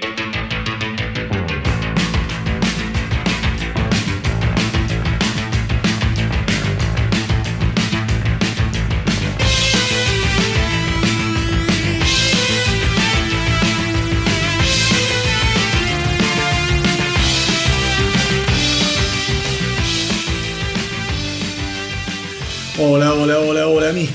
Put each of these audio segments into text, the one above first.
Thank you.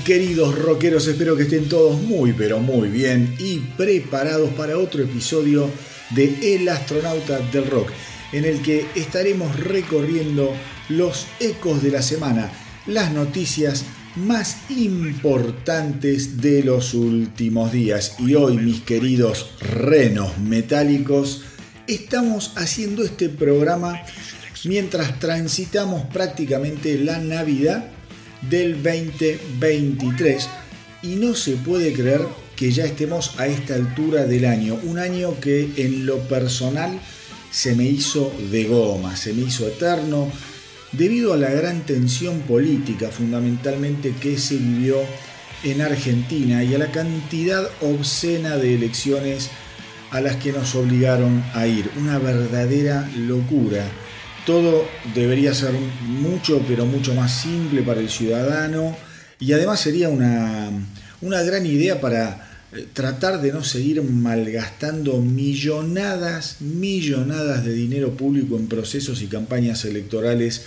Queridos rockeros, espero que estén todos muy pero muy bien y preparados para otro episodio de El astronauta del rock, en el que estaremos recorriendo los ecos de la semana, las noticias más importantes de los últimos días. Y hoy, mis queridos renos metálicos, estamos haciendo este programa mientras transitamos prácticamente la Navidad del 2023 y no se puede creer que ya estemos a esta altura del año, un año que en lo personal se me hizo de goma, se me hizo eterno, debido a la gran tensión política fundamentalmente que se vivió en Argentina y a la cantidad obscena de elecciones a las que nos obligaron a ir. Una verdadera locura todo debería ser mucho, pero mucho más simple para el ciudadano y además sería una, una gran idea para eh, tratar de no seguir malgastando millonadas, millonadas de dinero público en procesos y campañas electorales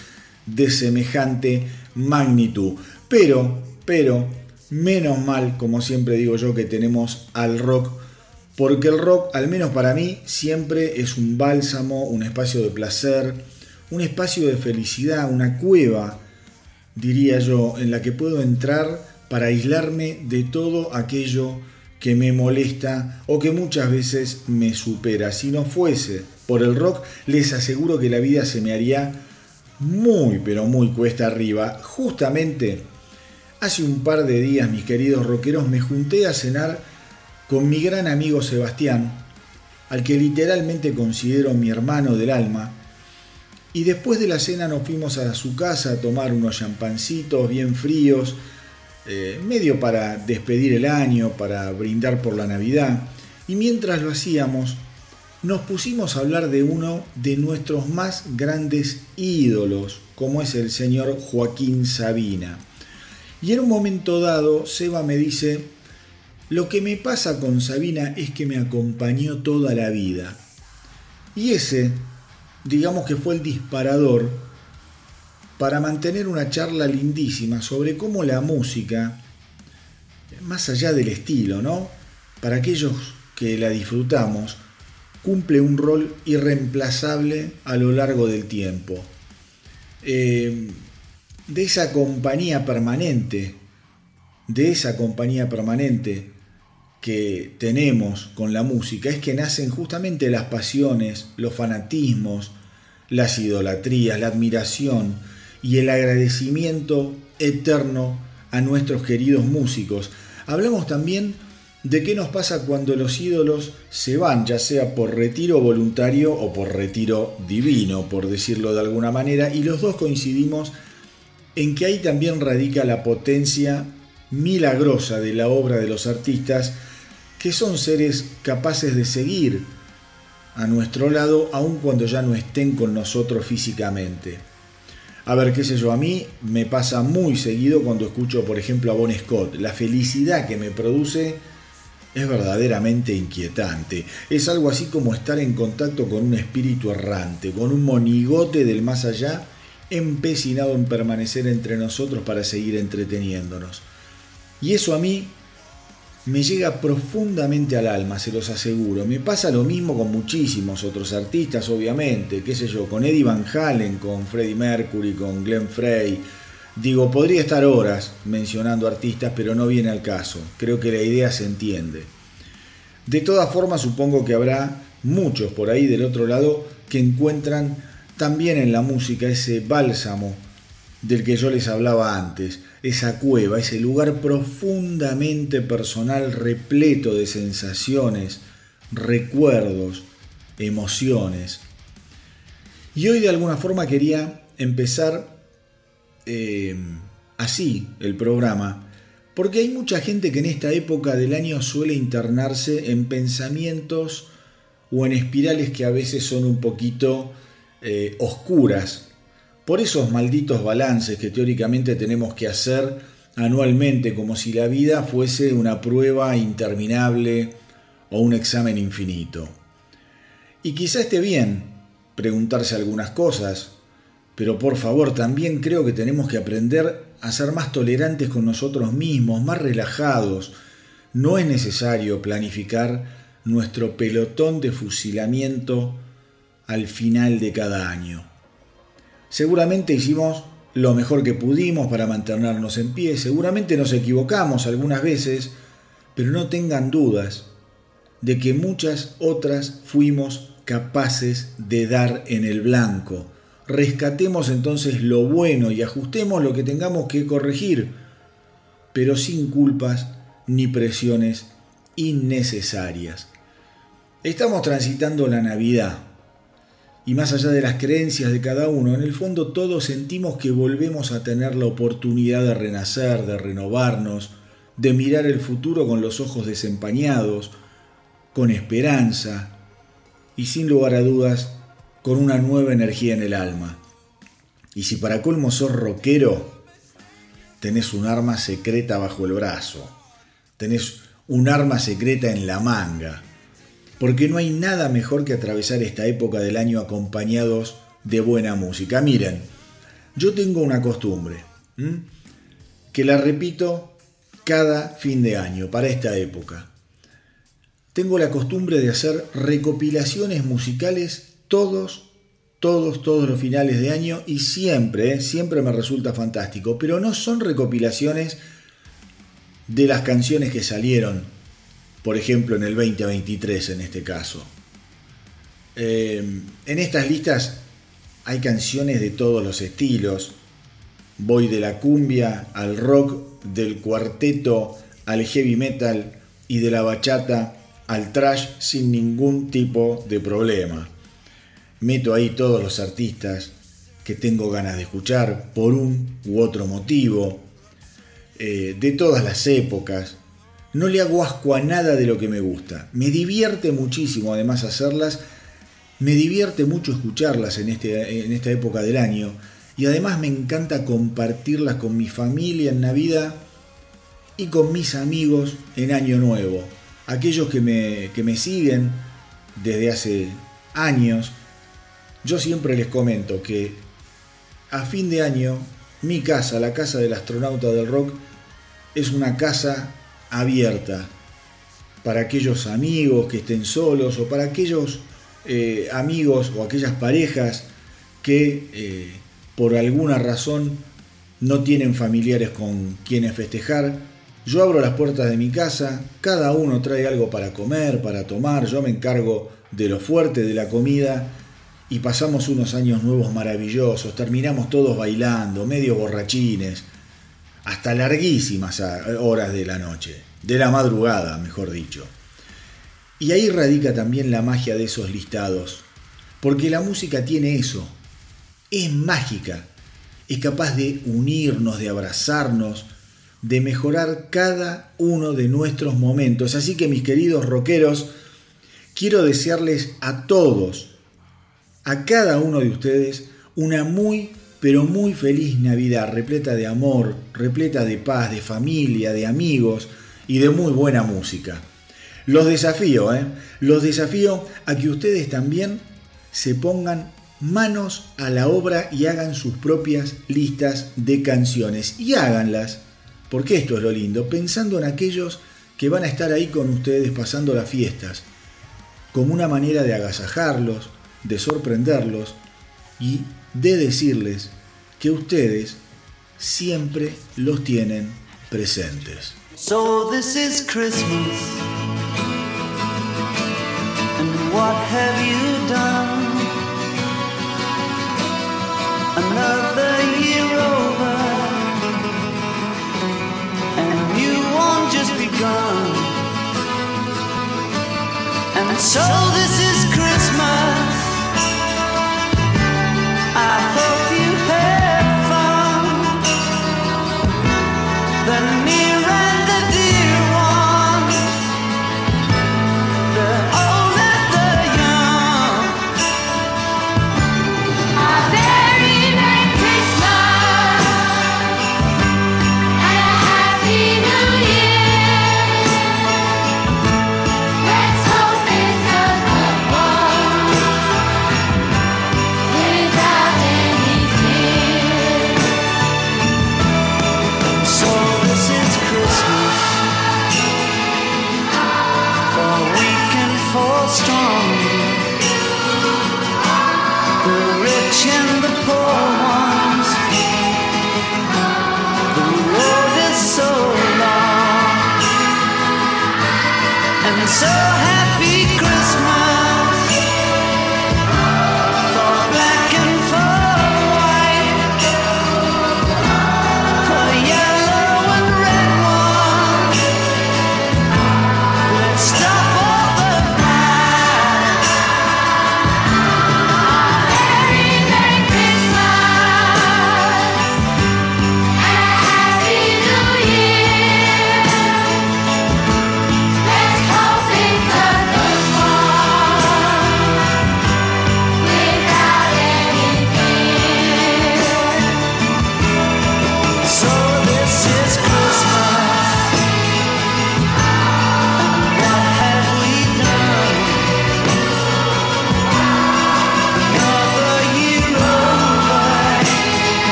de semejante magnitud. Pero, pero, menos mal, como siempre digo yo, que tenemos al rock, porque el rock, al menos para mí, siempre es un bálsamo, un espacio de placer, un espacio de felicidad, una cueva, diría yo, en la que puedo entrar para aislarme de todo aquello que me molesta o que muchas veces me supera. Si no fuese por el rock, les aseguro que la vida se me haría muy, pero muy cuesta arriba. Justamente hace un par de días, mis queridos rockeros, me junté a cenar con mi gran amigo Sebastián, al que literalmente considero mi hermano del alma, y después de la cena nos fuimos a su casa a tomar unos champancitos bien fríos, eh, medio para despedir el año, para brindar por la Navidad. Y mientras lo hacíamos, nos pusimos a hablar de uno de nuestros más grandes ídolos, como es el señor Joaquín Sabina. Y en un momento dado, Seba me dice, lo que me pasa con Sabina es que me acompañó toda la vida. Y ese digamos que fue el disparador para mantener una charla lindísima sobre cómo la música, más allá del estilo, ¿no? Para aquellos que la disfrutamos, cumple un rol irreemplazable a lo largo del tiempo. Eh, de esa compañía permanente, de esa compañía permanente que tenemos con la música es que nacen justamente las pasiones, los fanatismos, las idolatrías, la admiración y el agradecimiento eterno a nuestros queridos músicos. Hablamos también de qué nos pasa cuando los ídolos se van, ya sea por retiro voluntario o por retiro divino, por decirlo de alguna manera, y los dos coincidimos en que ahí también radica la potencia milagrosa de la obra de los artistas, que son seres capaces de seguir a nuestro lado aun cuando ya no estén con nosotros físicamente. A ver, qué sé yo, a mí me pasa muy seguido cuando escucho, por ejemplo, a Bon Scott. La felicidad que me produce es verdaderamente inquietante. Es algo así como estar en contacto con un espíritu errante, con un monigote del más allá, empecinado en permanecer entre nosotros para seguir entreteniéndonos. Y eso a mí me llega profundamente al alma, se los aseguro. Me pasa lo mismo con muchísimos otros artistas, obviamente, qué sé yo, con Eddie Van Halen, con Freddie Mercury, con Glenn Frey. Digo, podría estar horas mencionando artistas, pero no viene al caso. Creo que la idea se entiende. De todas formas, supongo que habrá muchos por ahí del otro lado que encuentran también en la música ese bálsamo del que yo les hablaba antes esa cueva, ese lugar profundamente personal, repleto de sensaciones, recuerdos, emociones. Y hoy de alguna forma quería empezar eh, así el programa, porque hay mucha gente que en esta época del año suele internarse en pensamientos o en espirales que a veces son un poquito eh, oscuras, por esos malditos balances que teóricamente tenemos que hacer anualmente, como si la vida fuese una prueba interminable o un examen infinito. Y quizá esté bien preguntarse algunas cosas, pero por favor también creo que tenemos que aprender a ser más tolerantes con nosotros mismos, más relajados. No es necesario planificar nuestro pelotón de fusilamiento al final de cada año. Seguramente hicimos lo mejor que pudimos para mantenernos en pie, seguramente nos equivocamos algunas veces, pero no tengan dudas de que muchas otras fuimos capaces de dar en el blanco. Rescatemos entonces lo bueno y ajustemos lo que tengamos que corregir, pero sin culpas ni presiones innecesarias. Estamos transitando la Navidad y más allá de las creencias de cada uno, en el fondo todos sentimos que volvemos a tener la oportunidad de renacer, de renovarnos, de mirar el futuro con los ojos desempañados, con esperanza y sin lugar a dudas con una nueva energía en el alma. Y si para colmo sos rockero, tenés un arma secreta bajo el brazo, tenés un arma secreta en la manga, porque no hay nada mejor que atravesar esta época del año acompañados de buena música. Miren, yo tengo una costumbre, que la repito cada fin de año para esta época. Tengo la costumbre de hacer recopilaciones musicales todos, todos, todos los finales de año y siempre, eh, siempre me resulta fantástico, pero no son recopilaciones de las canciones que salieron, por ejemplo, en el 2023 en este caso. Eh, en estas listas hay canciones de todos los estilos. Voy de la cumbia al rock, del cuarteto al heavy metal y de la bachata al trash sin ningún tipo de problema. Meto ahí todos los artistas que tengo ganas de escuchar por un u otro motivo, eh, de todas las épocas. No le hago asco a nada de lo que me gusta. Me divierte muchísimo además hacerlas. Me divierte mucho escucharlas en, este, en esta época del año. Y además me encanta compartirlas con mi familia en Navidad y con mis amigos en Año Nuevo aquellos que me, que me siguen desde hace años, yo siempre les comento que a fin de año mi casa, la casa del astronauta del rock, es una casa abierta para aquellos amigos que estén solos o para aquellos eh, amigos o aquellas parejas que eh, por alguna razón no tienen familiares con quienes festejar. Yo abro las puertas de mi casa, cada uno trae algo para comer, para tomar, yo me encargo de lo fuerte de la comida y pasamos unos años nuevos maravillosos, terminamos todos bailando, medio borrachines, hasta larguísimas horas de la noche, de la madrugada, mejor dicho. Y ahí radica también la magia de esos listados, porque la música tiene eso, es mágica, es capaz de unirnos, de abrazarnos, de mejorar cada uno de nuestros momentos. Así que mis queridos rockeros, quiero desearles a todos, a cada uno de ustedes, una muy, pero muy feliz Navidad, repleta de amor, repleta de paz, de familia, de amigos y de muy buena música. Los desafío, ¿eh? Los desafío a que ustedes también se pongan manos a la obra y hagan sus propias listas de canciones y háganlas porque esto es lo lindo, pensando en aquellos que van a estar ahí con ustedes pasando las fiestas, como una manera de agasajarlos, de sorprenderlos y de decirles que ustedes siempre los tienen presentes. So this is Christmas. And what have you done? Another year over. just begun. And so this is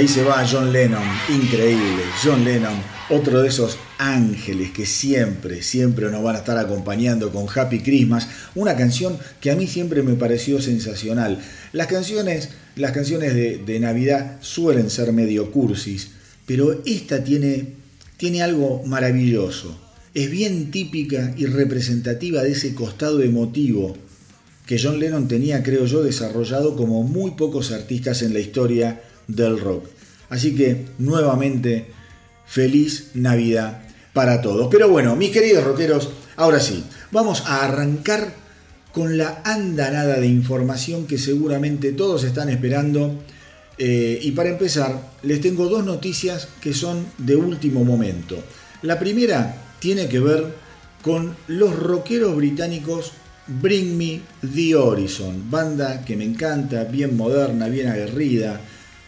ahí se va John Lennon, increíble. John Lennon, otro de esos ángeles que siempre, siempre nos van a estar acompañando con Happy Christmas, una canción que a mí siempre me pareció sensacional. Las canciones, las canciones de, Navidad suelen ser medio cursis, pero esta tiene, tiene algo maravilloso. Es bien típica y representativa de ese costado emotivo que John Lennon tenía, creo yo, desarrollado como muy pocos artistas en la historia del rock. Así que nuevamente, feliz Navidad para todos. Pero bueno, mis queridos rockeros, ahora sí, vamos a arrancar con la andanada de información que seguramente todos están esperando. Eh, y para empezar, les tengo dos noticias que son de último momento. La primera tiene que ver con los rockeros británicos Bring Me the Horizon, banda que me encanta, bien moderna, bien aguerrida,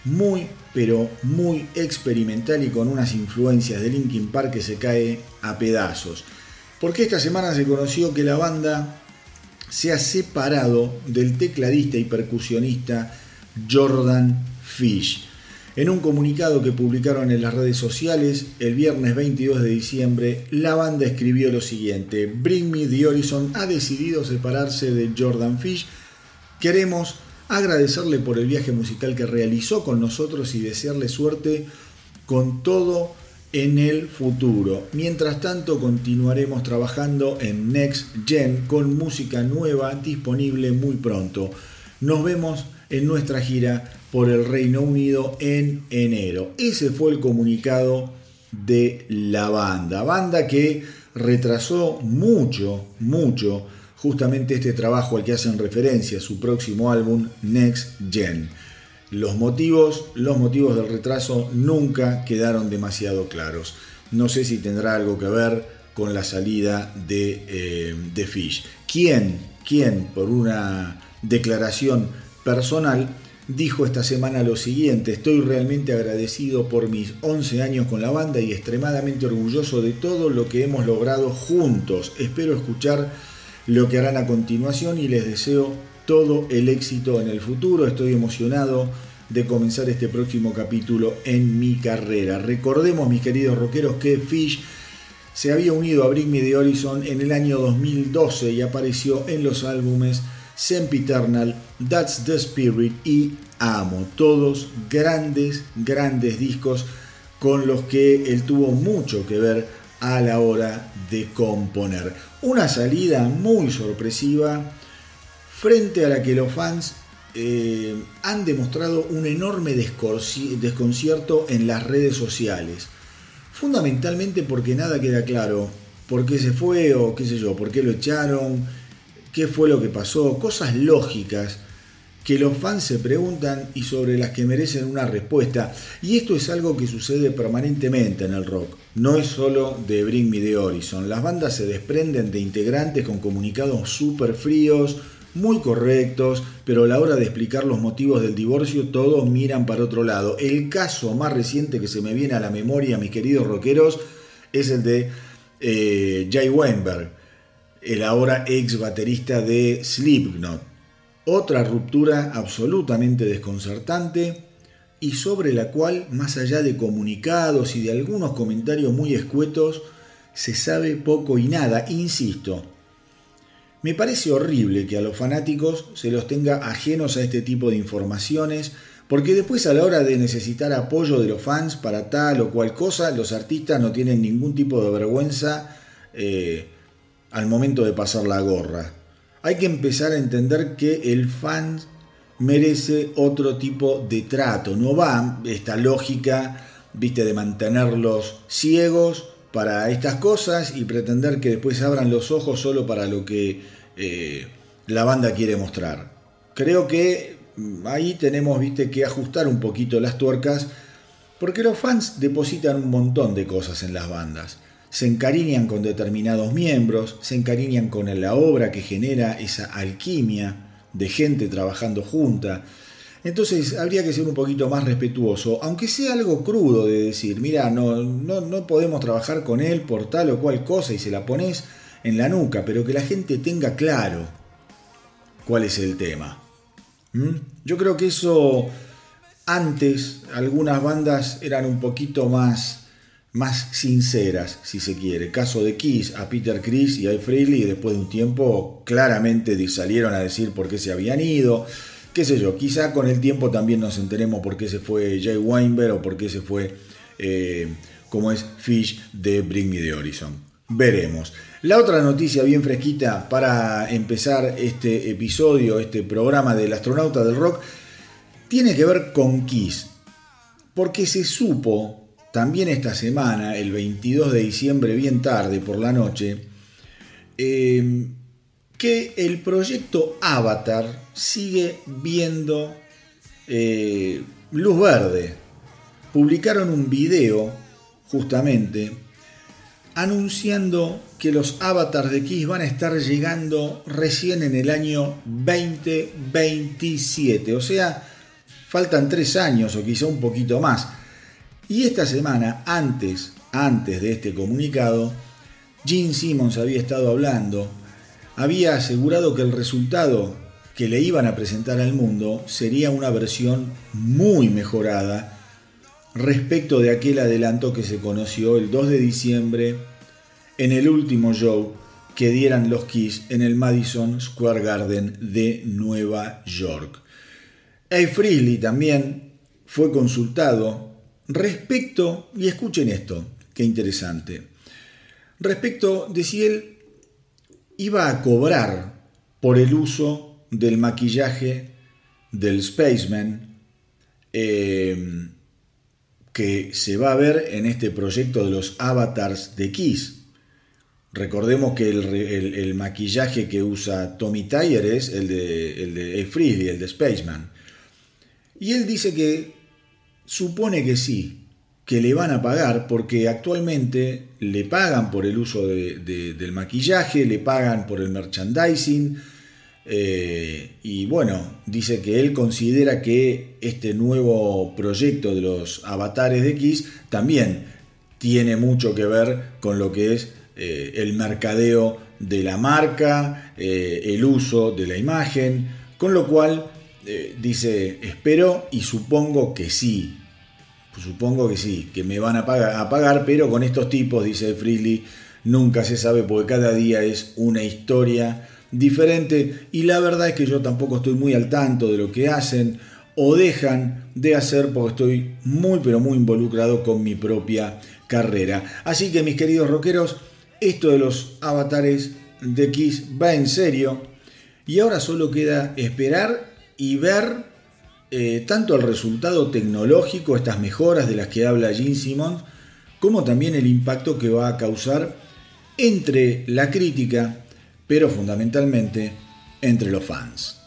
muy pero muy experimental y con unas influencias de Linkin Park que se cae a pedazos. Porque esta semana se conoció que la banda se ha separado del tecladista y percusionista Jordan Fish. En un comunicado que publicaron en las redes sociales el viernes 22 de diciembre, la banda escribió lo siguiente, Bring Me the Horizon ha decidido separarse de Jordan Fish. Queremos agradecerle por el viaje musical que realizó con nosotros y desearle suerte con todo en el futuro. Mientras tanto, continuaremos trabajando en Next Gen con música nueva disponible muy pronto. Nos vemos en nuestra gira por el Reino Unido en enero. Ese fue el comunicado de la banda. Banda que retrasó mucho, mucho justamente este trabajo al que hacen referencia, su próximo álbum Next Gen. Los motivos, los motivos del retraso nunca quedaron demasiado claros. No sé si tendrá algo que ver con la salida de, eh, Fish. ¿Quién, quién, por una declaración personal, dijo esta semana lo siguiente, estoy realmente agradecido por mis 11 años con la banda y extremadamente orgulloso de todo lo que hemos logrado juntos. Espero escuchar lo que harán a continuación y les deseo todo el éxito en el futuro. Estoy emocionado de comenzar este próximo capítulo en mi carrera. Recordemos, mis queridos rockeros, que Fish se había unido a Bring Me the Horizon en el año 2012 y apareció en los álbumes Sempiternal, That's the Spirit y Amo. Todos grandes, grandes discos con los que él tuvo mucho que ver a la hora de componer. Una salida muy sorpresiva frente a la que los fans eh, han demostrado un enorme desconcierto en las redes sociales. Fundamentalmente porque nada queda claro por qué se fue o qué sé yo, por qué lo echaron, qué fue lo que pasó, cosas lógicas que los fans se preguntan y sobre las que merecen una respuesta. Y esto es algo que sucede permanentemente en el rock. No es solo de Bring Me The Horizon. Las bandas se desprenden de integrantes con comunicados súper fríos, muy correctos, pero a la hora de explicar los motivos del divorcio todos miran para otro lado. El caso más reciente que se me viene a la memoria, mis queridos rockeros, es el de eh, Jay Weinberg, el ahora ex baterista de Slipknot. Otra ruptura absolutamente desconcertante y sobre la cual, más allá de comunicados y de algunos comentarios muy escuetos, se sabe poco y nada. Insisto, me parece horrible que a los fanáticos se los tenga ajenos a este tipo de informaciones, porque después a la hora de necesitar apoyo de los fans para tal o cual cosa, los artistas no tienen ningún tipo de vergüenza eh, al momento de pasar la gorra. Hay que empezar a entender que el fan merece otro tipo de trato. No va esta lógica, viste, de mantenerlos ciegos para estas cosas y pretender que después abran los ojos solo para lo que eh, la banda quiere mostrar. Creo que mm, ahí tenemos ¿viste, que ajustar un poquito las tuercas porque los fans depositan un montón de cosas en las bandas. Se encariñan con determinados miembros, se encariñan con la obra que genera esa alquimia de gente trabajando junta. Entonces habría que ser un poquito más respetuoso, aunque sea algo crudo de decir, mira, no, no, no podemos trabajar con él por tal o cual cosa y se la pones en la nuca, pero que la gente tenga claro cuál es el tema. ¿Mm? Yo creo que eso antes algunas bandas eran un poquito más más sinceras, si se quiere. Caso de Kiss a Peter Chris y a Freely, después de un tiempo claramente salieron a decir por qué se habían ido. Qué sé yo, quizá con el tiempo también nos enteremos por qué se fue Jay Weinberg o por qué se fue, eh, como es Fish de Bring Me the Horizon. Veremos. La otra noticia bien fresquita para empezar este episodio, este programa del astronauta del rock, tiene que ver con Kiss. Porque se supo también esta semana, el 22 de diciembre, bien tarde por la noche, em, que el proyecto Avatar sigue viendo eh, luz verde. Publicaron un video justamente anunciando que los avatars de Kiss van a estar llegando recién en el año 2027. O sea, faltan tres años o quizá un poquito más. Y esta semana, antes, antes de este comunicado, Gene Simmons había estado hablando, había asegurado que el resultado que le iban a presentar al mundo sería una versión muy mejorada respecto de aquel adelanto que se conoció el 2 de diciembre en el último show que dieran los Kiss en el Madison Square Garden de Nueva York. A. Freely también fue consultado respecto, y escuchen esto, qué interesante, respecto de si él iba a cobrar por el uso del maquillaje del Spaceman eh, que se va a ver en este proyecto de los avatars de Kiss. Recordemos que el, maquillaje que usa Tommy Tyler es el de, el el de Spaceman. Y él dice que supone que sí, que le van a pagar porque actualmente le pagan por el uso del maquillaje, le pagan por el merchandising, eh, y bueno, dice que él considera que este nuevo proyecto de los avatares de X también tiene mucho que ver con lo que es eh, el mercadeo de la marca, eh, el uso de la imagen, con lo cual dice, espero y supongo que sí, supongo que sí, que me van a pagar, a pagar, pero con estos tipos, dice Freely, nunca se sabe porque cada día es una historia diferente y la verdad es que yo tampoco estoy muy al tanto de lo que hacen o dejan de hacer porque estoy muy pero muy involucrado con mi propia carrera. Así que mis queridos rockeros, esto de los avatares de Kiss va en serio y ahora solo queda esperar y ver eh, tanto el resultado tecnológico, estas mejoras de las que habla Gene Simmons, como también el impacto que va a causar entre la crítica, pero fundamentalmente entre los fans.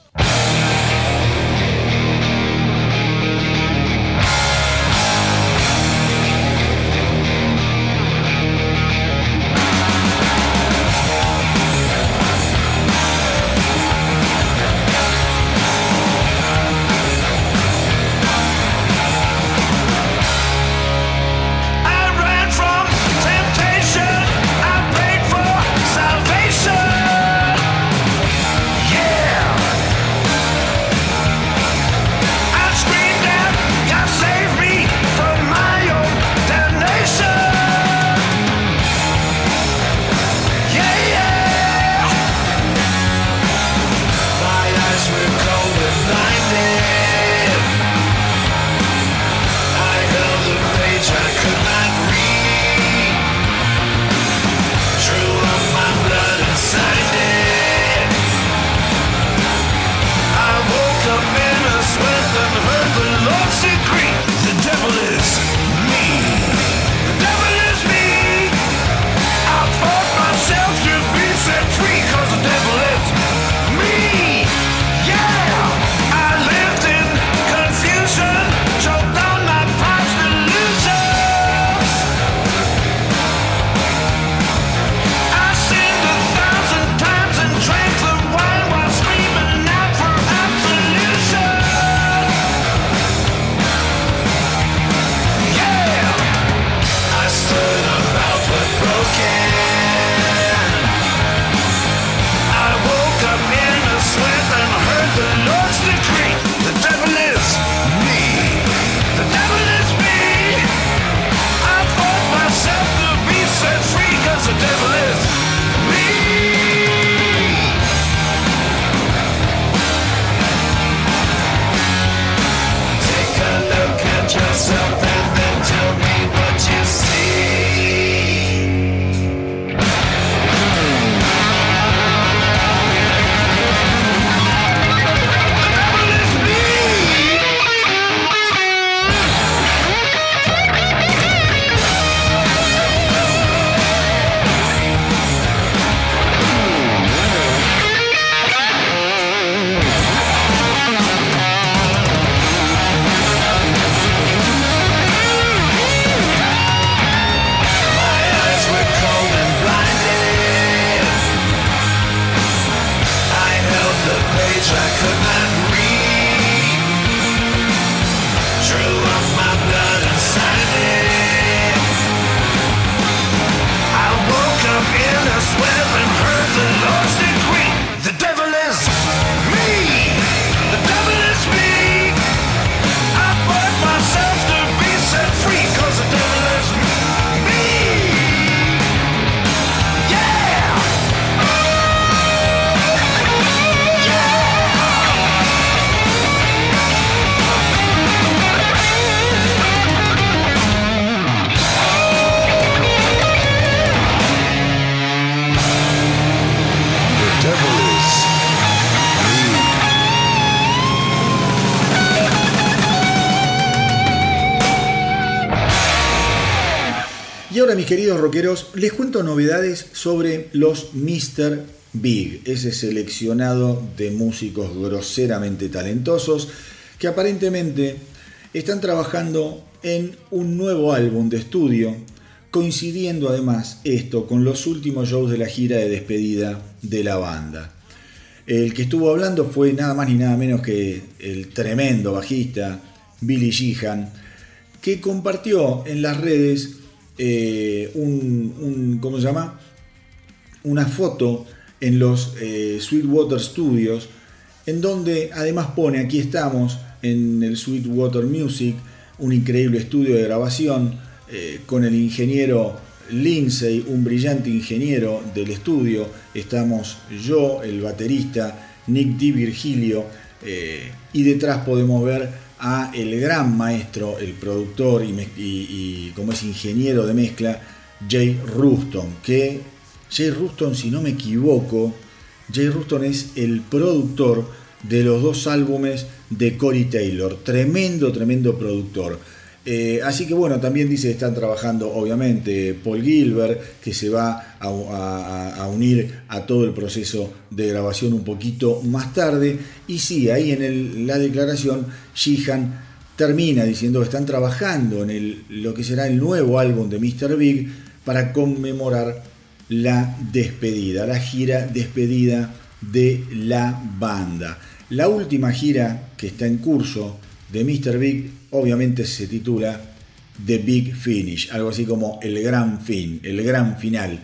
Mis queridos rockeros, les cuento novedades sobre los Mr. Big, ese seleccionado de músicos groseramente talentosos que aparentemente están trabajando en un nuevo álbum de estudio, coincidiendo además esto con los últimos shows de la gira de despedida de la banda. El que estuvo hablando fue nada más ni nada menos que el tremendo bajista Billy Sheehan, que compartió en las redes eh, un, ¿cómo se llama? Una foto en los eh, Sweetwater Studios, en donde además pone, aquí estamos en el Sweetwater Music, un increíble estudio de grabación eh, con el ingeniero Lindsay, un brillante ingeniero del estudio, estamos yo, el baterista, Nick Di Virgilio, y detrás podemos ver a el gran maestro, el productor y, como es ingeniero de mezcla, Jay Ruston, que Jay Ruston, si no me equivoco, Jay Ruston es el productor de los dos álbumes de Corey Taylor. Tremendo, tremendo productor. Eh, así que bueno, también dice que están trabajando obviamente Paul Gilbert, que se va a, unir a todo el proceso de grabación un poquito más tarde. Y sí, ahí en la declaración, Sheehan termina diciendo que están trabajando en lo que será el nuevo álbum de Mr. Big para conmemorar la despedida, la gira despedida de la banda. La última gira que está en curso de Mr. Big obviamente se titula The Big Finish, algo así como el gran fin, el gran final.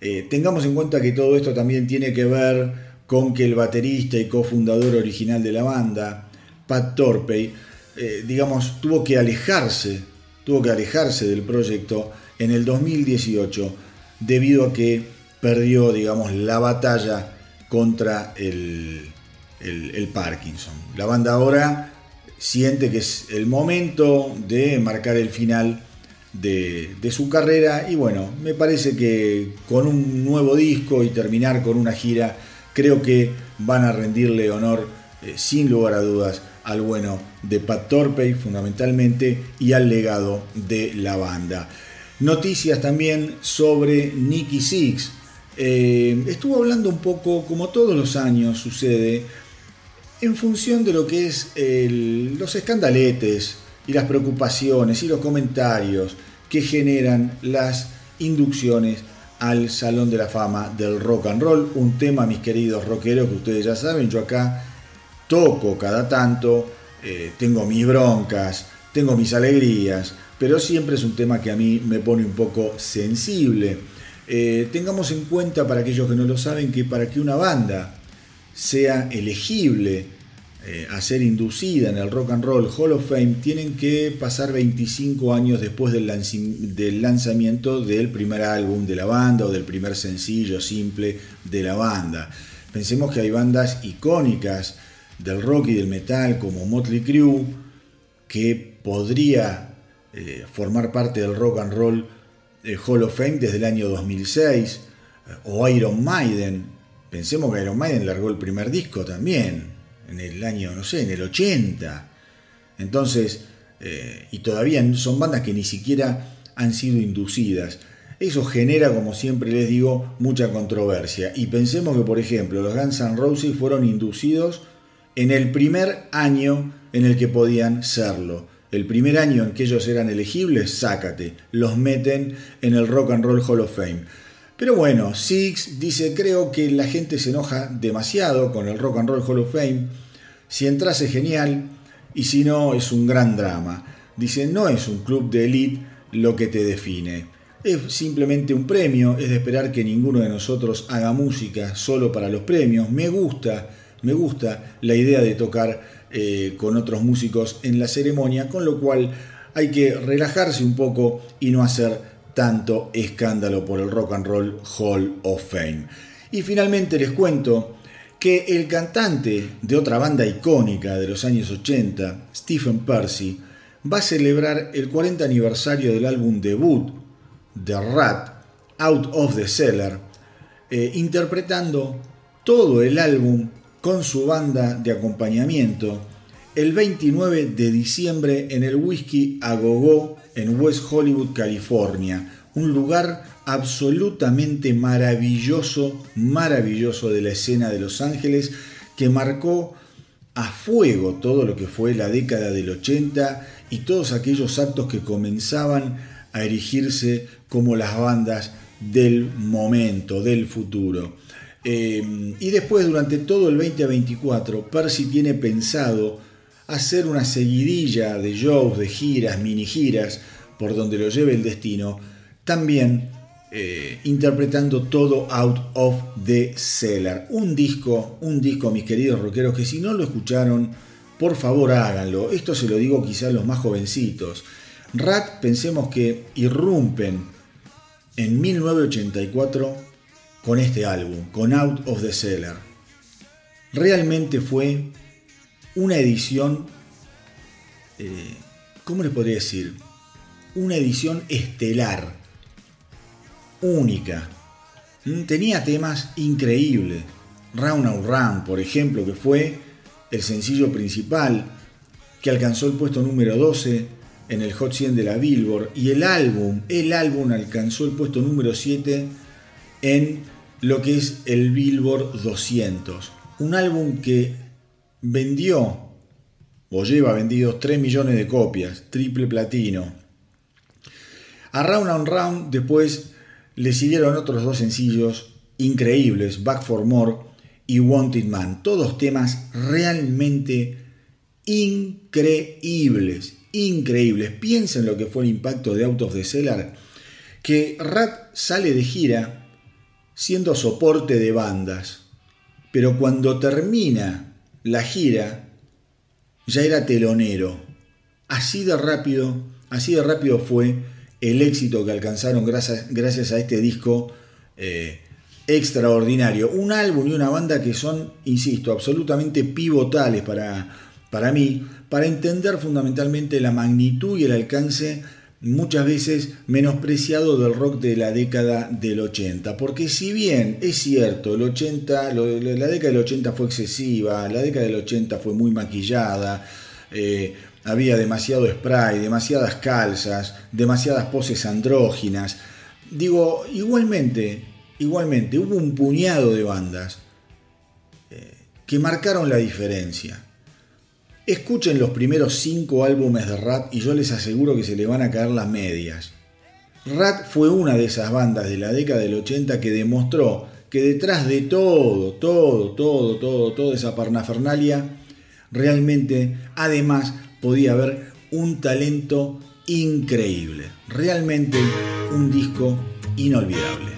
Eh, tengamos en cuenta que todo esto también tiene que ver con que el baterista y cofundador original de la banda, Pat Torpey, eh, digamos, tuvo que alejarse, tuvo que alejarse del proyecto en el 2018 debido a que perdió, digamos, la batalla contra el, el Parkinson. La banda ahora siente que es el momento de marcar el final de, su carrera y bueno, me parece que con un nuevo disco y terminar con una gira, creo que van a rendirle honor eh, sin lugar a dudas al bueno de Pat Torpey fundamentalmente y al legado de la banda. Noticias también sobre Nicky Six. Eh, estuvo hablando un poco, como todos los años sucede, en función de lo que es los escandaletes y las preocupaciones y los comentarios que generan las inducciones al Salón de la Fama del Rock and Roll, un tema, mis queridos rockeros, que ustedes ya saben, yo acá toco cada tanto, eh, tengo mis broncas, tengo mis alegrías, pero siempre es un tema que a mí me pone un poco sensible. Eh, tengamos en cuenta, para aquellos que no lo saben, que para que una banda sea elegible eh, a ser inducida en el Rock and Roll Hall of Fame, tienen que pasar 25 años después del, lanzamiento del primer álbum de la banda o del primer sencillo simple de la banda. Pensemos que hay bandas icónicas del rock y del metal como Motley Crue, que podría eh, formar parte del Rock and Roll eh, Hall of Fame desde el año 2006, o Iron Maiden, Pensemos que Iron Maiden largó el primer disco también, en el año, no sé, en el 80. Entonces, eh, y todavía son bandas que ni siquiera han sido inducidas. Eso genera, como siempre les digo, mucha controversia. Y pensemos que, por ejemplo, los Guns N' Roses fueron inducidos en el primer año en el que podían serlo. El primer año en que ellos eran elegibles, sácate, los meten en el Rock and Roll Hall of Fame. Pero bueno, Six dice, creo que la gente se enoja demasiado con el Rock and Roll Hall of Fame. Si entras es genial y si no es un gran drama. Dice, no es un club de elite lo que te define. Es simplemente un premio, es de esperar que ninguno de nosotros haga música solo para los premios. Me gusta, me gusta la idea de tocar eh, con otros músicos en la ceremonia, con lo cual hay que relajarse un poco y no hacer tanto escándalo por el Rock and Roll Hall of Fame. Y finalmente les cuento que el cantante de otra banda icónica de los años 80, Stephen Percy, va a celebrar el 40 aniversario del álbum debut de Rat, Out of the Cellar, eh, interpretando todo el álbum con su banda de acompañamiento el 29 de diciembre en el Whisky a Go en West Hollywood, California. Un lugar absolutamente maravilloso, maravilloso de la escena de Los Ángeles que marcó a fuego todo lo que fue la década del 80 y todos aquellos actos que comenzaban a erigirse como las bandas del momento, del futuro. Eh, y después, durante todo el 2024, Percy tiene pensado hacer una seguidilla de shows, de giras, mini giras, por donde lo lleve el destino, también eh, interpretando todo Out of the Cellar. Un disco, un disco, mis queridos rockeros, que si no lo escucharon, por favor háganlo. Esto se lo digo quizá a los más jovencitos. Rat, pensemos que irrumpen en 1984 con este álbum, con Out of the Cellar. Realmente fue una edición, eh, ¿cómo les podría decir? Una edición estelar, única. Mm, tenía temas increíbles, Round and Round, por ejemplo, que fue el sencillo principal que alcanzó el puesto número 12 en el Hot 100 de la Billboard y el álbum, el álbum alcanzó el puesto número 7 en lo que es el Billboard 200. Un álbum que vendió o lleva vendidos 3 millones de copias, triple platino. A Round and Round después le siguieron otros dos sencillos increíbles, Back for More y Wanted Man, todos temas realmente increíbles, increíbles. Piensen lo que fue el impacto de Out of the Cellar, que Rat sale de gira siendo soporte de bandas, pero cuando termina la gira ya era telonero. Así de rápido, así de rápido fue el éxito que alcanzaron gracias, a este disco eh, extraordinario. Un álbum y una banda que son, insisto, absolutamente pivotales para, para mí, para entender fundamentalmente la magnitud y el alcance muchas veces menospreciado del rock de la década del 80. Porque si bien es cierto, el 80, la década del 80 fue excesiva, la década del 80 fue muy maquillada, eh, había demasiado spray, demasiadas calzas, demasiadas poses andróginas. Digo, igualmente, igualmente, hubo un puñado de bandas eh, que marcaron la diferencia. Escuchen los primeros cinco álbumes de Rat y yo les aseguro que se le van a caer las medias. Rat fue una de esas bandas de la década del 80 que demostró que detrás de todo, todo, todo, todo, toda esa parnafernalia, realmente además podía haber un talento increíble. Realmente un disco inolvidable.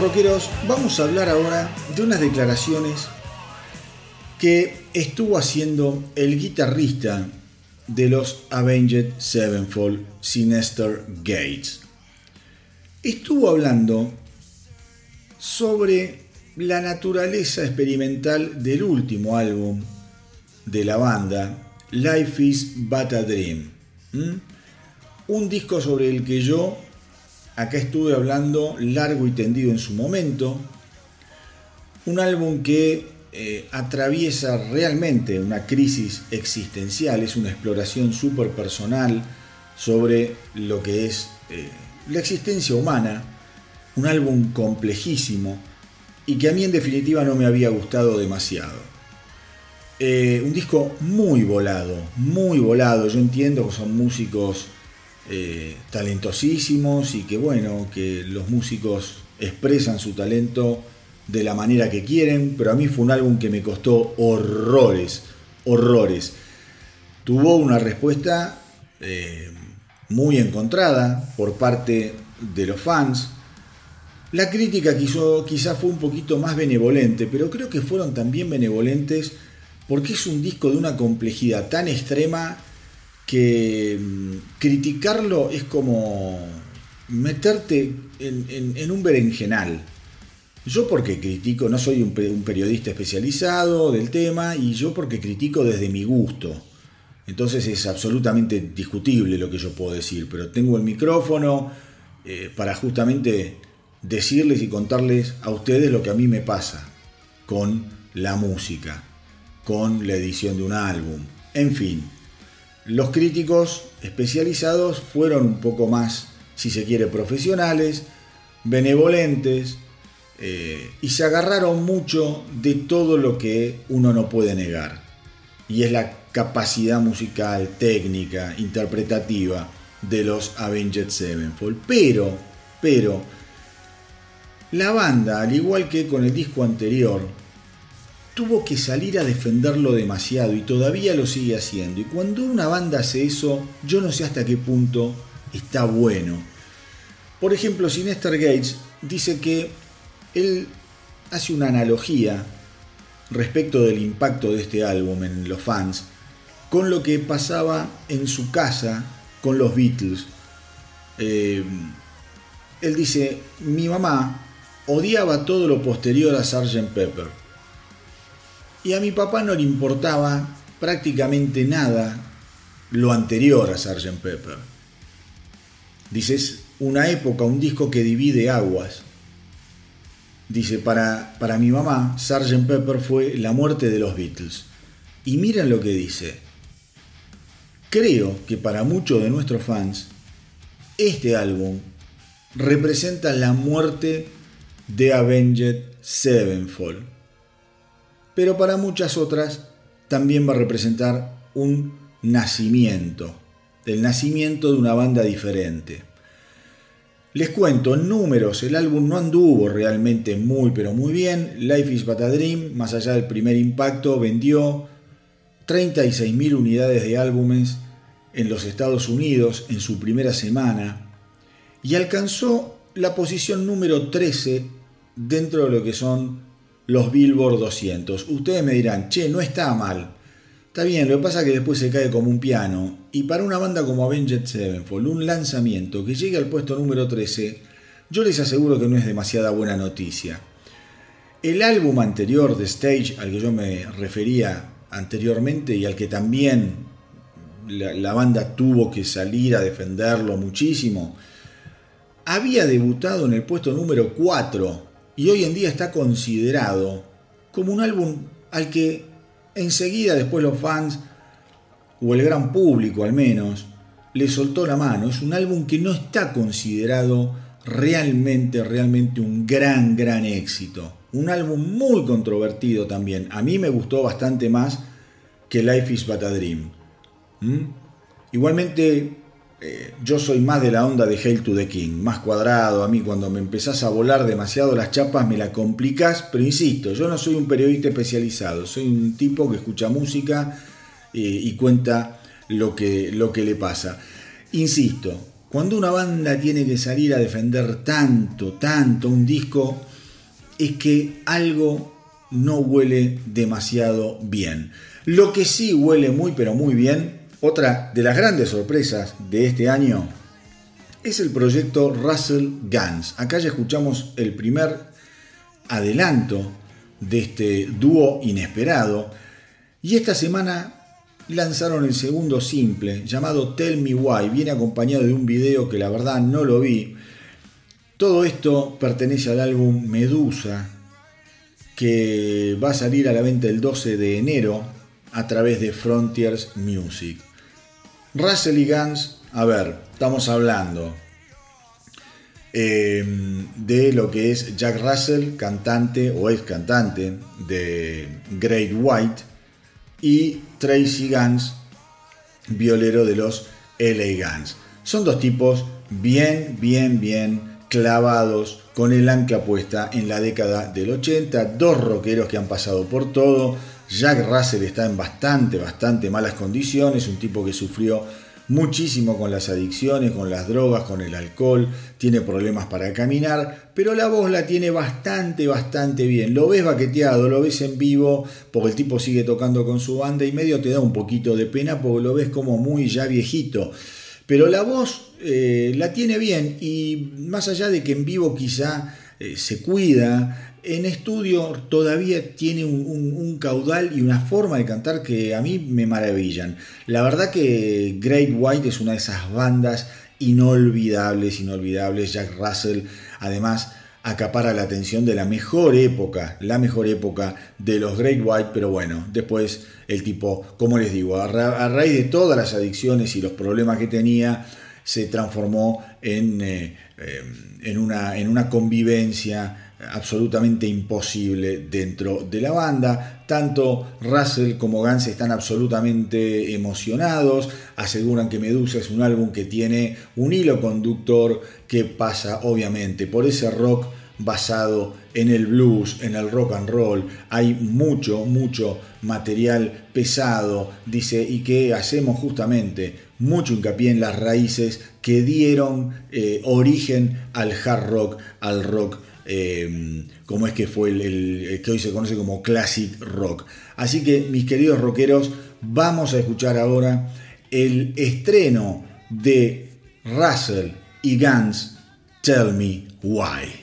Rockeros, vamos a hablar ahora de unas declaraciones que estuvo haciendo el guitarrista de los Avenged Sevenfold, Sinister Gates. Estuvo hablando sobre la naturaleza experimental del último álbum de la banda, Life is But a Dream. Un disco sobre el que yo Acá estuve hablando largo y tendido en su momento. Un álbum que eh, atraviesa realmente una crisis existencial, es una exploración súper personal sobre lo que es eh, la existencia humana. Un álbum complejísimo y que a mí en definitiva no me había gustado demasiado. Eh, un disco muy volado, muy volado. Yo entiendo que son músicos eh, talentosísimos y que bueno, que los músicos expresan su talento de la manera que quieren, pero a mí fue un álbum que me costó horrores, horrores. Tuvo una respuesta eh, muy encontrada por parte de los fans. La crítica quiso, quizá fue un poquito más benevolente, pero creo que fueron también benevolentes porque es un disco de una complejidad tan extrema que mm, criticarlo es como meterte en, un berenjenal. Yo porque critico, no soy un, periodista especializado del tema y yo porque critico desde mi gusto. Entonces es absolutamente discutible lo que yo puedo decir, pero tengo el micrófono eh, para justamente decirles y contarles a ustedes lo que a mí me pasa con la música, con la edición de un álbum, en fin. Los críticos especializados fueron un poco más, si se quiere, profesionales, benevolentes, eh, y se agarraron mucho de todo lo que uno no puede negar. Y es la capacidad musical, técnica, interpretativa de los Avenged Sevenfold. Pero, pero, la banda, al igual que con el disco anterior, tuvo que salir a defenderlo demasiado y todavía lo sigue haciendo. Y cuando una banda hace eso, yo no sé hasta qué punto está bueno. Por ejemplo, Sinister Gates dice que él hace una analogía respecto del impacto de este álbum en los fans con lo que pasaba en su casa con los Beatles. Eh, él dice, mi mamá odiaba todo lo posterior a Sgt. Pepper y a mi papá no le importaba prácticamente nada lo anterior a Sgt. Pepper. Dices, una época, un disco que divide aguas. Dice, para, para mi mamá, Sgt. Pepper fue la muerte de los Beatles. Y miren lo que dice. Creo que para muchos de nuestros fans, este álbum representa la muerte de Avenged Sevenfold pero para muchas otras también va a representar un nacimiento, el nacimiento de una banda diferente. Les cuento, en números, el álbum no anduvo realmente muy pero muy bien. Life is But a Dream, más allá del primer impacto, vendió 36.000 unidades de álbumes en los Estados Unidos en su primera semana y alcanzó la posición número 13 dentro de lo que son los Billboard 200. Ustedes me dirán, che, no está mal. Está bien, lo que pasa es que después se cae como un piano. Y para una banda como Avenged Sevenfold, un lanzamiento que llegue al puesto número 13, yo les aseguro que no es demasiada buena noticia. El álbum anterior de Stage, al que yo me refería anteriormente y al que también la, la banda tuvo que salir a defenderlo muchísimo, había debutado en el puesto número 4 y hoy en día está considerado como un álbum al que enseguida después los fans, o el gran público al menos, le soltó la mano. Es un álbum que no está considerado realmente, realmente un gran, gran éxito. Un álbum muy controvertido también. A mí me gustó bastante más que Life is But a Dream. ¿Mm? Igualmente eh, yo soy más de la onda de Hail to the King, más cuadrado. A mí cuando me empezás a volar demasiado las chapas me la complicás, pero insisto, yo no soy un periodista especializado, soy un tipo que escucha música eh, y cuenta lo que, lo que le pasa. Insisto, cuando una banda tiene que salir a defender tanto, tanto un disco, es que algo no huele demasiado bien. Lo que sí huele muy pero muy bien, otra de las grandes sorpresas de este año, es el proyecto Russell Guns. Acá ya escuchamos el primer adelanto de este dúo inesperado y esta semana lanzaron el segundo simple llamado Tell Me Why. Viene acompañado de un video que la verdad no lo vi. Todo esto pertenece al álbum Medusa que va a salir a la venta el 12 de enero a través de Frontiers Music. Russell y Guns, a ver, estamos hablando eh, de lo que es Jack Russell, cantante o ex cantante de Great White, y Tracy Guns, violero de los LA Guns. Son dos tipos bien, bien, bien clavados con el ancla puesta en la década del 80, dos rockeros que han pasado por todo. Jack Russell está en bastante, bastante malas condiciones, un tipo que sufrió muchísimo con las adicciones, con las drogas, con el alcohol, tiene problemas para caminar, pero la voz la tiene bastante, bastante bien. Lo ves baqueteado, lo ves en vivo, porque el tipo sigue tocando con su banda y medio te da un poquito de pena porque lo ves como muy ya viejito. Pero la voz eh, la tiene bien y más allá de que en vivo quizá eh, se cuida, en estudio todavía tiene un, caudal y una forma de cantar que a mí me maravillan. La verdad que Great White es una de esas bandas inolvidables, inolvidables. Jack Russell además acapara la atención de la mejor época, la mejor época de los Great White, pero bueno, después el tipo, como les digo, a, raíz de todas las adicciones y los problemas que tenía, se transformó en, eh, eh, en, una, en una convivencia absolutamente imposible dentro de la banda. Tanto Russell como Gans están absolutamente emocionados, aseguran que Medusa es un álbum que tiene un hilo conductor que pasa obviamente por ese rock basado en el blues, en el rock and roll. Hay mucho, mucho material pesado, dice, y que hacemos justamente mucho hincapié en las raíces que dieron eh, origen al hard rock, al rock Em, como es que fue el, que hoy se conoce como classic rock. Así que mis queridos rockeros, vamos a escuchar ahora el estreno de Russell y Guns, Tell Me Why.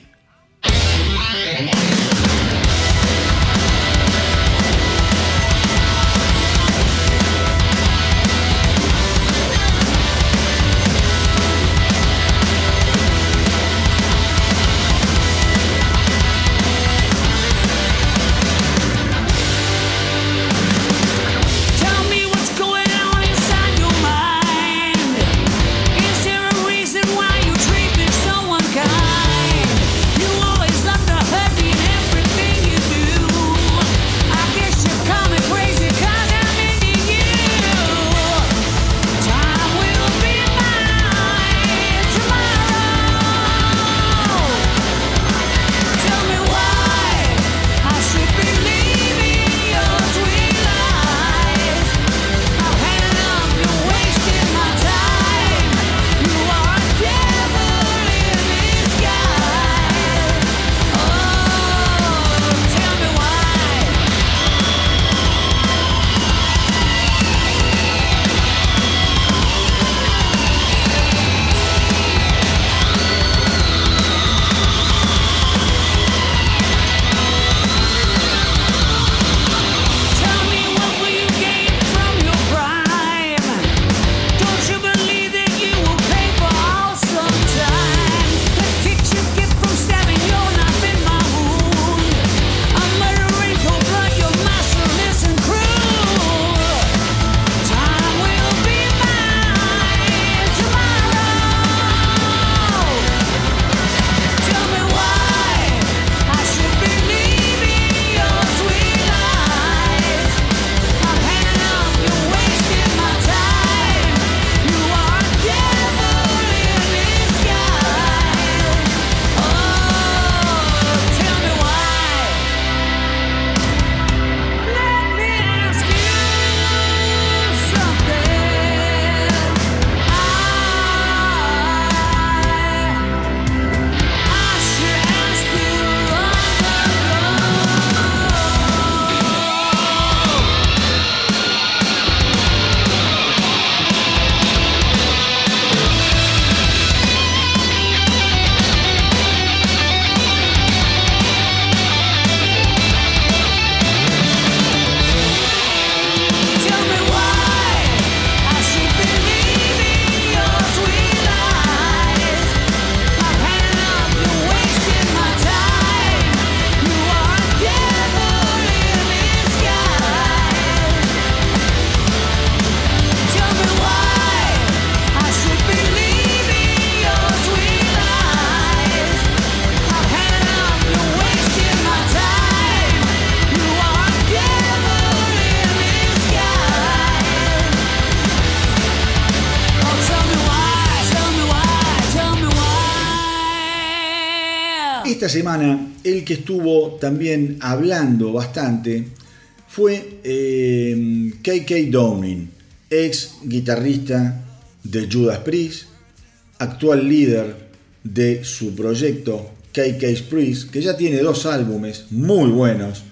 Esta semana el que estuvo también hablando bastante fue KK eh, Downing, ex guitarrista de Judas Priest, actual líder de su proyecto KK's Priest, que ya tiene dos álbumes muy buenos,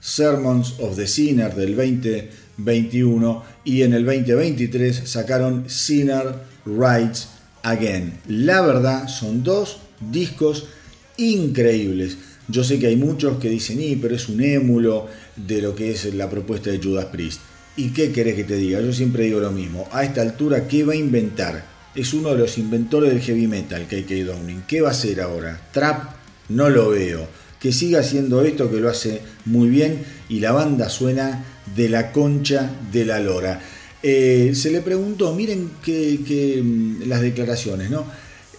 Sermons of the Sinner del 2021 y en el 2023 sacaron Sinner Rights Again. La verdad son dos discos increíbles. Yo sé que hay muchos que dicen, y pero es un émulo de lo que es la propuesta de Judas Priest. ¿Y qué querés que te diga? Yo siempre digo lo mismo. A esta altura, ¿qué va a inventar? Es uno de los inventores del heavy metal, KK Downing. ¿Qué va a hacer ahora? Trap, no lo veo. Que siga haciendo esto, que lo hace muy bien y la banda suena de la concha de la lora. Eh, se le preguntó, miren que, mm, las declaraciones, ¿no?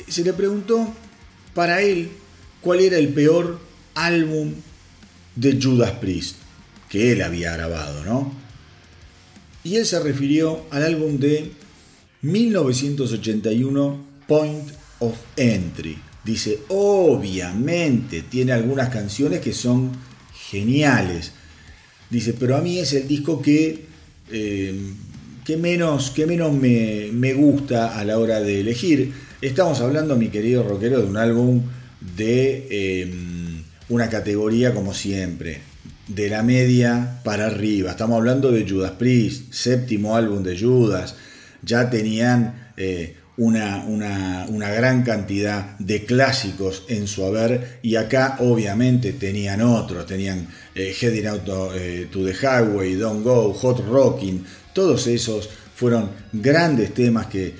Se le preguntó para él cuál era el peor álbum de Judas Priest que él había grabado, ¿no? Y él se refirió al álbum de 1981 Point of Entry. Dice, obviamente tiene algunas canciones que son geniales. Dice, pero a mí es el disco que, eh, que menos, que menos me, me, gusta a la hora de elegir. Estamos hablando, mi querido rockero, de un álbum de eh, una categoría como siempre, de la media para arriba. Estamos hablando de Judas Priest, séptimo álbum de Judas. Ya tenían eh, una, una, gran cantidad de clásicos en su haber y acá obviamente tenían otros, tenían eh, Heading Out eh, to, the Highway, Don't Go, Hot Rocking, todos esos fueron grandes temas que,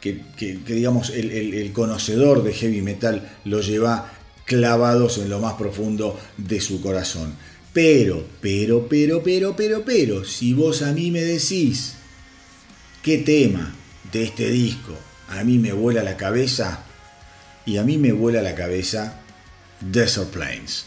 que, digamos el, el conocedor de heavy metal lo lleva clavados en lo más profundo de su corazón. Pero, pero, pero, pero, pero, pero, si vos a mí me decís qué tema de este disco a mí me vuela la cabeza, y a mí me vuela la cabeza Desert Plains.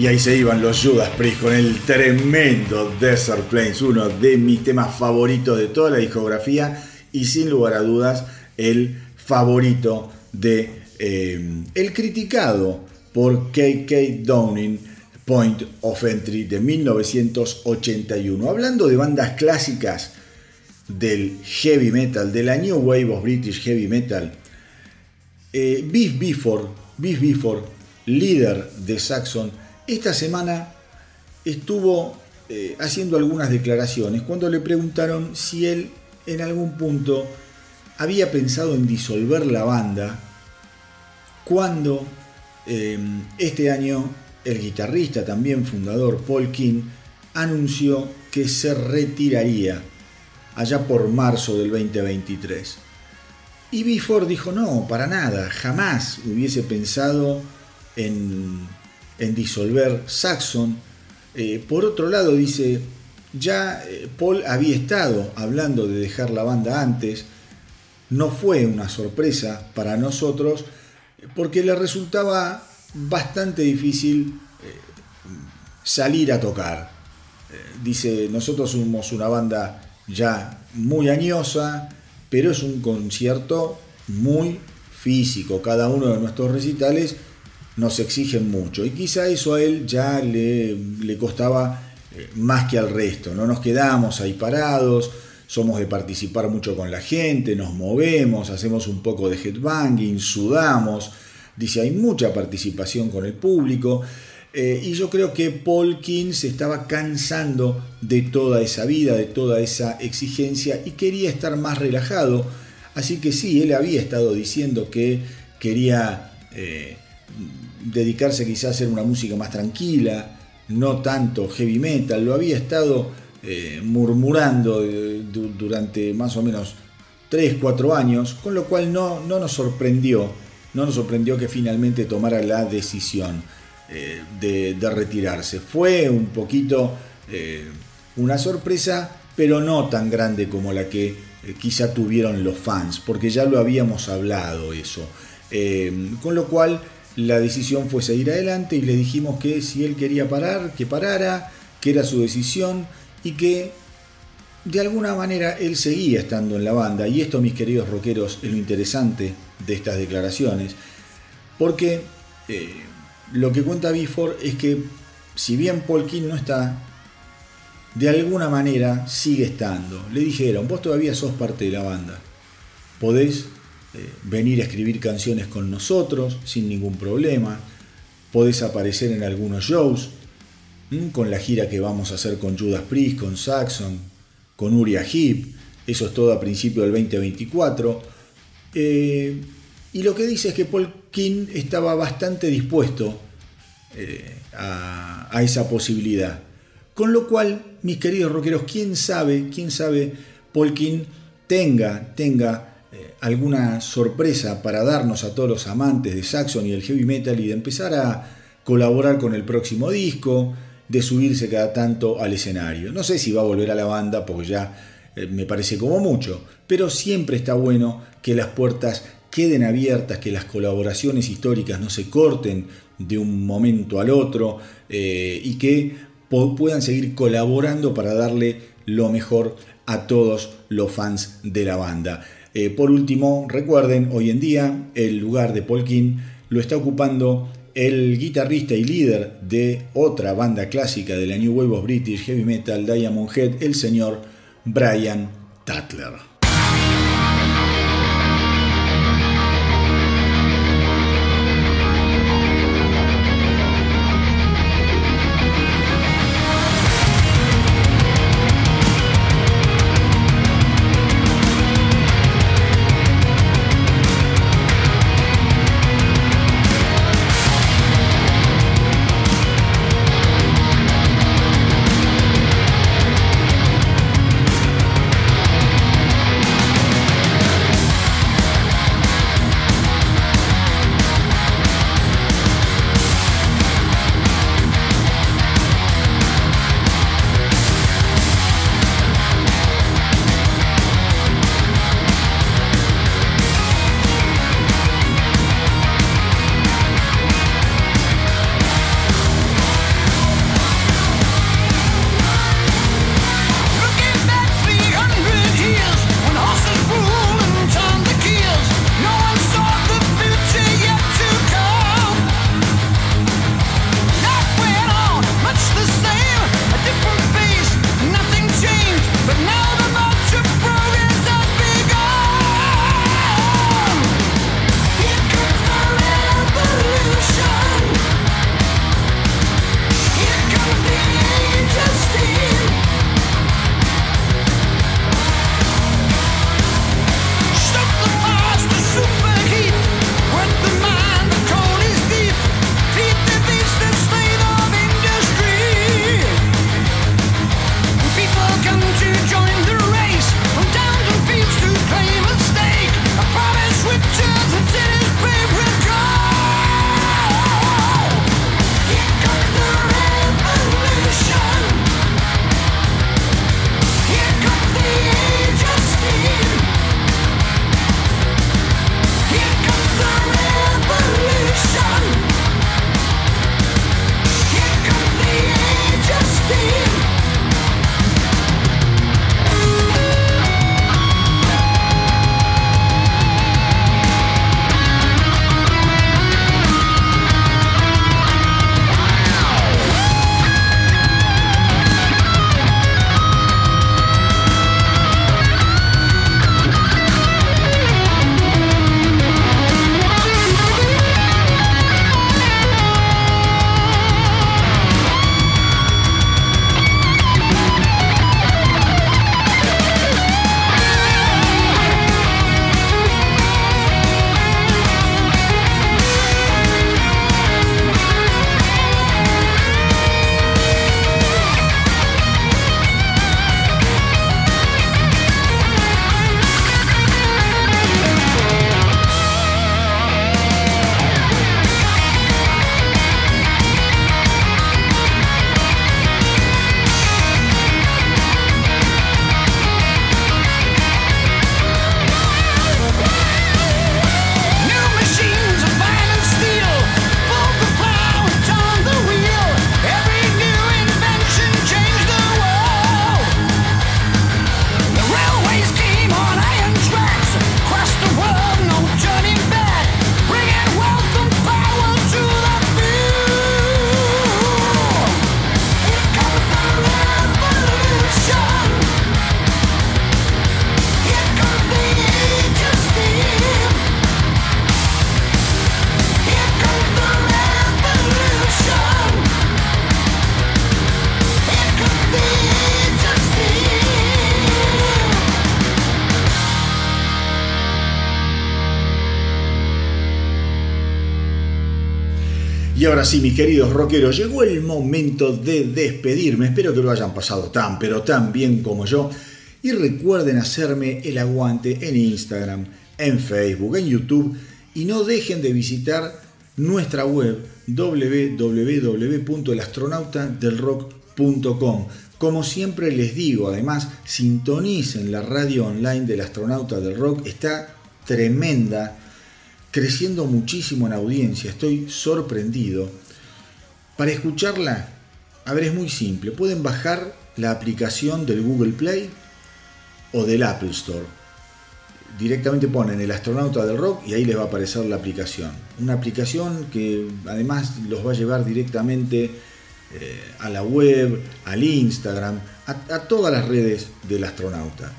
Y ahí se iban los Judas Priest con el tremendo Desert Plains, uno de mis temas favoritos de toda la discografía y sin lugar a dudas el favorito de eh, el criticado por KK Downing Point of Entry de 1981. Hablando de bandas clásicas del heavy metal, de la New Wave of British Heavy Metal, eh, Biff Bifford, Biff Bifford, líder de Saxon, esta semana estuvo eh, haciendo algunas declaraciones cuando le preguntaron si él en algún punto había pensado en disolver la banda cuando em, este año el guitarrista, también fundador Paul King, anunció que se retiraría allá por marzo del 2023. Y Bifford dijo, no, para nada, jamás hubiese pensado en en disolver Saxon. Eh, por otro lado, dice, ya eh, Paul había estado hablando de dejar la banda antes, no fue una sorpresa para nosotros porque le resultaba bastante difícil eh, salir a tocar. dice, nosotros somos una banda ya muy añosa, pero es un concierto muy físico. Cada uno de nuestros recitales nos exigen mucho. Y quizá eso a él ya le, le costaba eh, más que al resto. No nos quedamos ahí parados, somos de participar mucho con la gente, nos movemos, hacemos un poco de headbanging, sudamos. Dice, hay mucha participación con el público. Eh, y yo creo que Paul King se estaba cansando de toda esa vida, de toda esa exigencia y quería estar más relajado. Así que sí, él había estado diciendo que quería eh, dedicarse quizás a hacer una música más tranquila, no tanto heavy metal, lo había estado eh, murmurando eh, durante más o menos 3, 4 años, con lo cual no, no, nos sorprendió, no nos sorprendió que finalmente tomara la decisión eh, de, retirarse. Fue un poquito una sorpresa, pero no tan grande como la que quizá tuvieron los fans, porque ya lo habíamos hablado eso. con lo cual la decisión fue seguir adelante y le dijimos que si él quería parar, que parara, que era su decisión y que de alguna manera él seguía estando en la banda. Y esto, mis queridos rockeros, es lo interesante de estas declaraciones, porque eh, lo que cuenta Bifford es que si bien Paul King no está, de alguna manera sigue estando. Le dijeron, vos todavía sos parte de la banda, podés venir a escribir canciones con nosotros sin ningún problema. Podés aparecer en algunos shows, con la gira que vamos a hacer con Judas Priest, con Saxon, con Uriah Heep. Eso es todo a principio del 2024. Eh, y lo que dice es que Paul King estaba bastante dispuesto eh, a, a, esa posibilidad. Con lo cual, mis queridos rockeros, quién sabe, quién sabe, Paul King tenga, tenga eh, alguna sorpresa para darnos a todos los amantes de Saxon y el heavy metal y de empezar a colaborar con el próximo disco, de subirse cada tanto al escenario. No sé si va a volver a la banda porque ya eh, me parece como mucho, pero siempre está bueno que las puertas queden abiertas, que las colaboraciones históricas no se corten de un momento al otro eh, y que puedan seguir colaborando para darle lo mejor a todos los fans de la banda. Eh, por último, recuerden, hoy en día el lugar de Paul lo está ocupando el guitarrista y líder de otra banda clásica de la New Wave of British Heavy Metal, Diamond Head, el señor Brian Tatler. Ahora sí, mis queridos rockeros, llegó el momento de despedirme. Espero que lo hayan pasado tan, pero tan bien como yo. Y recuerden hacerme el aguante en Instagram, en Facebook, en YouTube. Y no dejen de visitar nuestra web www.elastronautadelrock.com. Como siempre les digo, además, sintonicen la radio online del astronauta del rock. Está tremenda creciendo muchísimo en audiencia, estoy sorprendido. Para escucharla, a ver, es muy simple, pueden bajar la aplicación del Google Play o del Apple Store. Directamente ponen el astronauta del rock y ahí les va a aparecer la aplicación. Una aplicación que además los va a llevar directamente eh, a la web, al Instagram, a, a todas las redes del astronauta.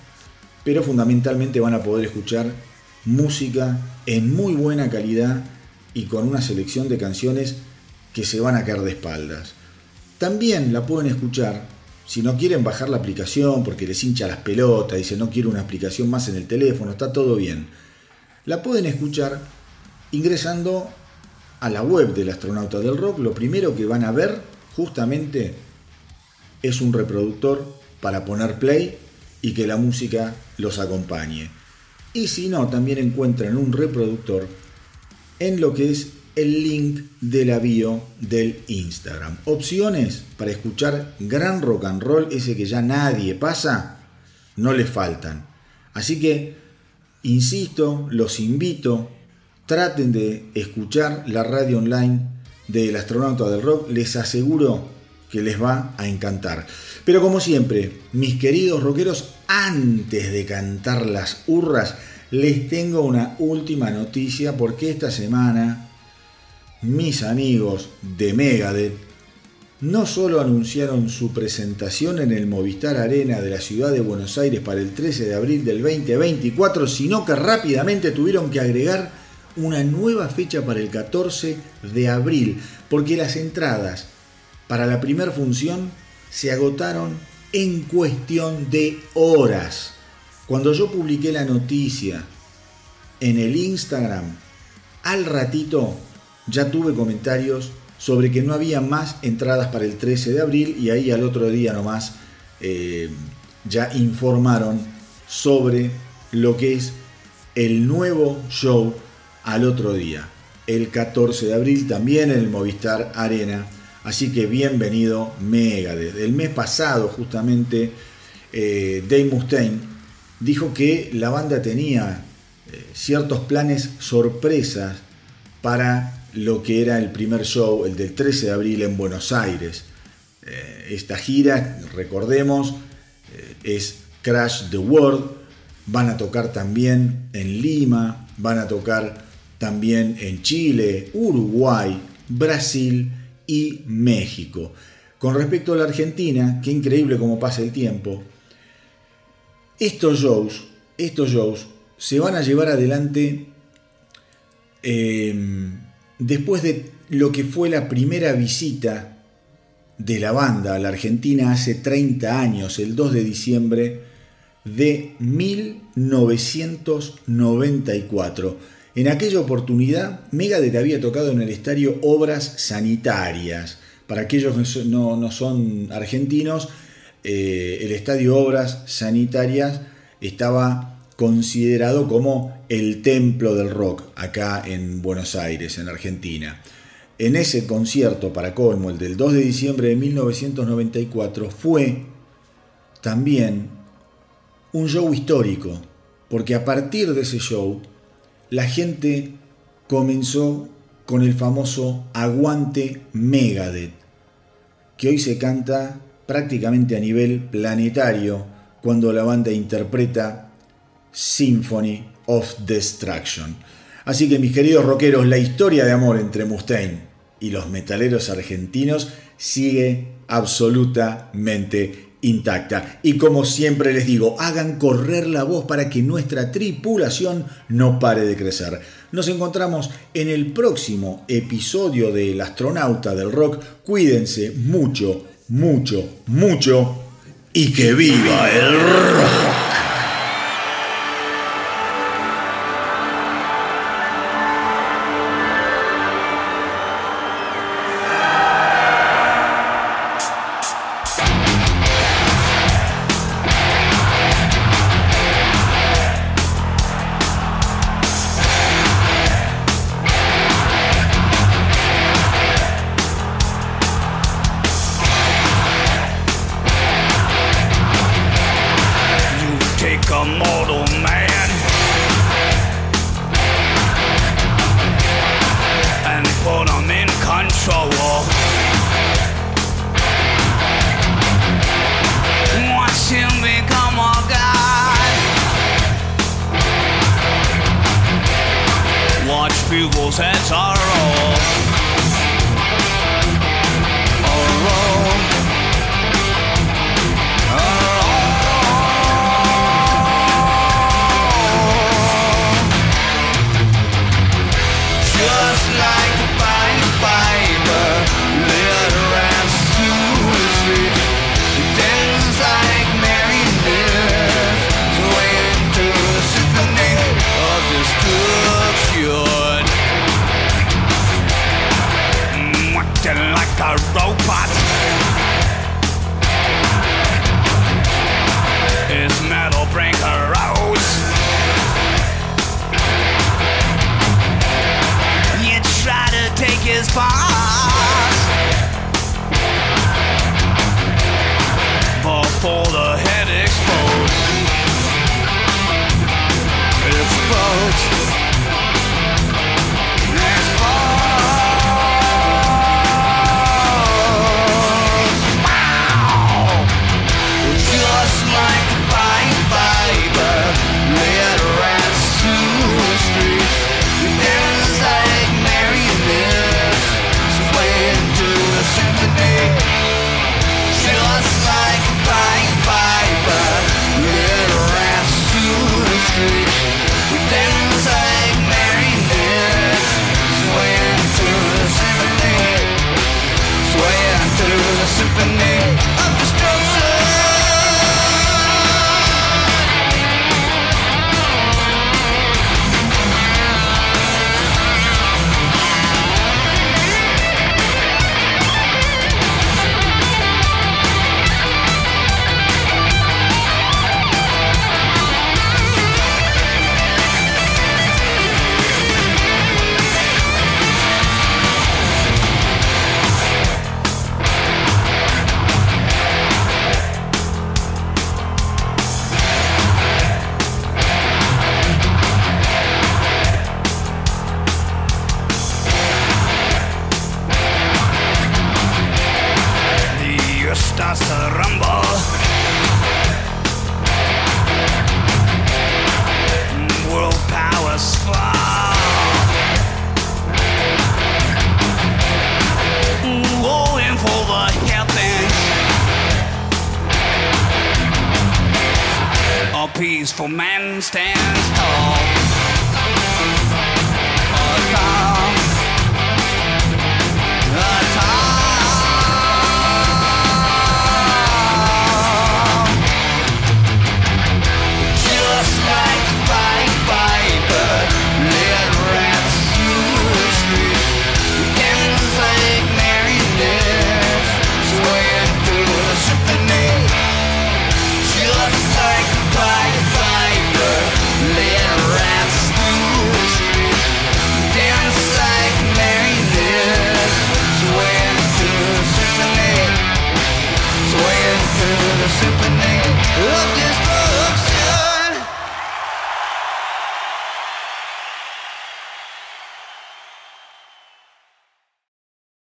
Pero fundamentalmente van a poder escuchar música en muy buena calidad y con una selección de canciones que se van a caer de espaldas. También la pueden escuchar, si no quieren bajar la aplicación porque les hincha las pelotas, dicen no quiero una aplicación más en el teléfono, está todo bien. La pueden escuchar ingresando a la web del astronauta del rock. Lo primero que van a ver justamente es un reproductor para poner play y que la música los acompañe. Y si no, también encuentran un reproductor en lo que es el link de la bio del Instagram. Opciones para escuchar gran rock and roll, ese que ya nadie pasa, no les faltan. Así que, insisto, los invito, traten de escuchar la radio online del astronauta del rock, les aseguro que les va a encantar. Pero como siempre, mis queridos rockeros, antes de cantar las hurras, les tengo una última noticia porque esta semana mis amigos de Megadeth no solo anunciaron su presentación en el Movistar Arena de la ciudad de Buenos Aires para el 13 de abril del 2024, sino que rápidamente tuvieron que agregar una nueva fecha para el 14 de abril, porque las entradas para la primera función se agotaron en cuestión de horas. Cuando yo publiqué la noticia en el Instagram, al ratito ya tuve comentarios sobre que no había más entradas para el 13 de abril y ahí al otro día nomás eh, ya informaron sobre lo que es el nuevo show al otro día, el 14 de abril también en el Movistar Arena. Así que bienvenido Megadeth. El mes pasado justamente eh, Dave Mustaine dijo que la banda tenía eh, ciertos planes sorpresas para lo que era el primer show, el del 13 de abril en Buenos Aires. Eh, esta gira, recordemos, es Crash the World. Van a tocar también en Lima, van a tocar también en Chile, Uruguay, Brasil y México. Con respecto a la Argentina, qué increíble cómo pasa el tiempo. Estos shows, estos shows se van a llevar adelante eh, después de lo que fue la primera visita de la banda a la Argentina hace 30 años, el 2 de diciembre de 1994 en aquella oportunidad, Megadeth había tocado en el estadio Obras Sanitarias. Para aquellos que no, son argentinos, eh, el estadio Obras Sanitarias estaba considerado como el templo del rock acá en Buenos Aires, en Argentina. En ese concierto para colmo, el del 2 de diciembre de 1994, fue también un show histórico, porque a partir de ese show la gente comenzó con el famoso Aguante Megadeth, que hoy se canta prácticamente a nivel planetario cuando la banda interpreta Symphony of Destruction. Así que mis queridos rockeros, la historia de amor entre Mustaine y los metaleros argentinos sigue absolutamente intacta. Y como siempre les digo, hagan correr la voz para que nuestra tripulación no pare de crecer. Nos encontramos en el próximo episodio del astronauta del rock. Cuídense mucho, mucho, mucho y que viva el rock.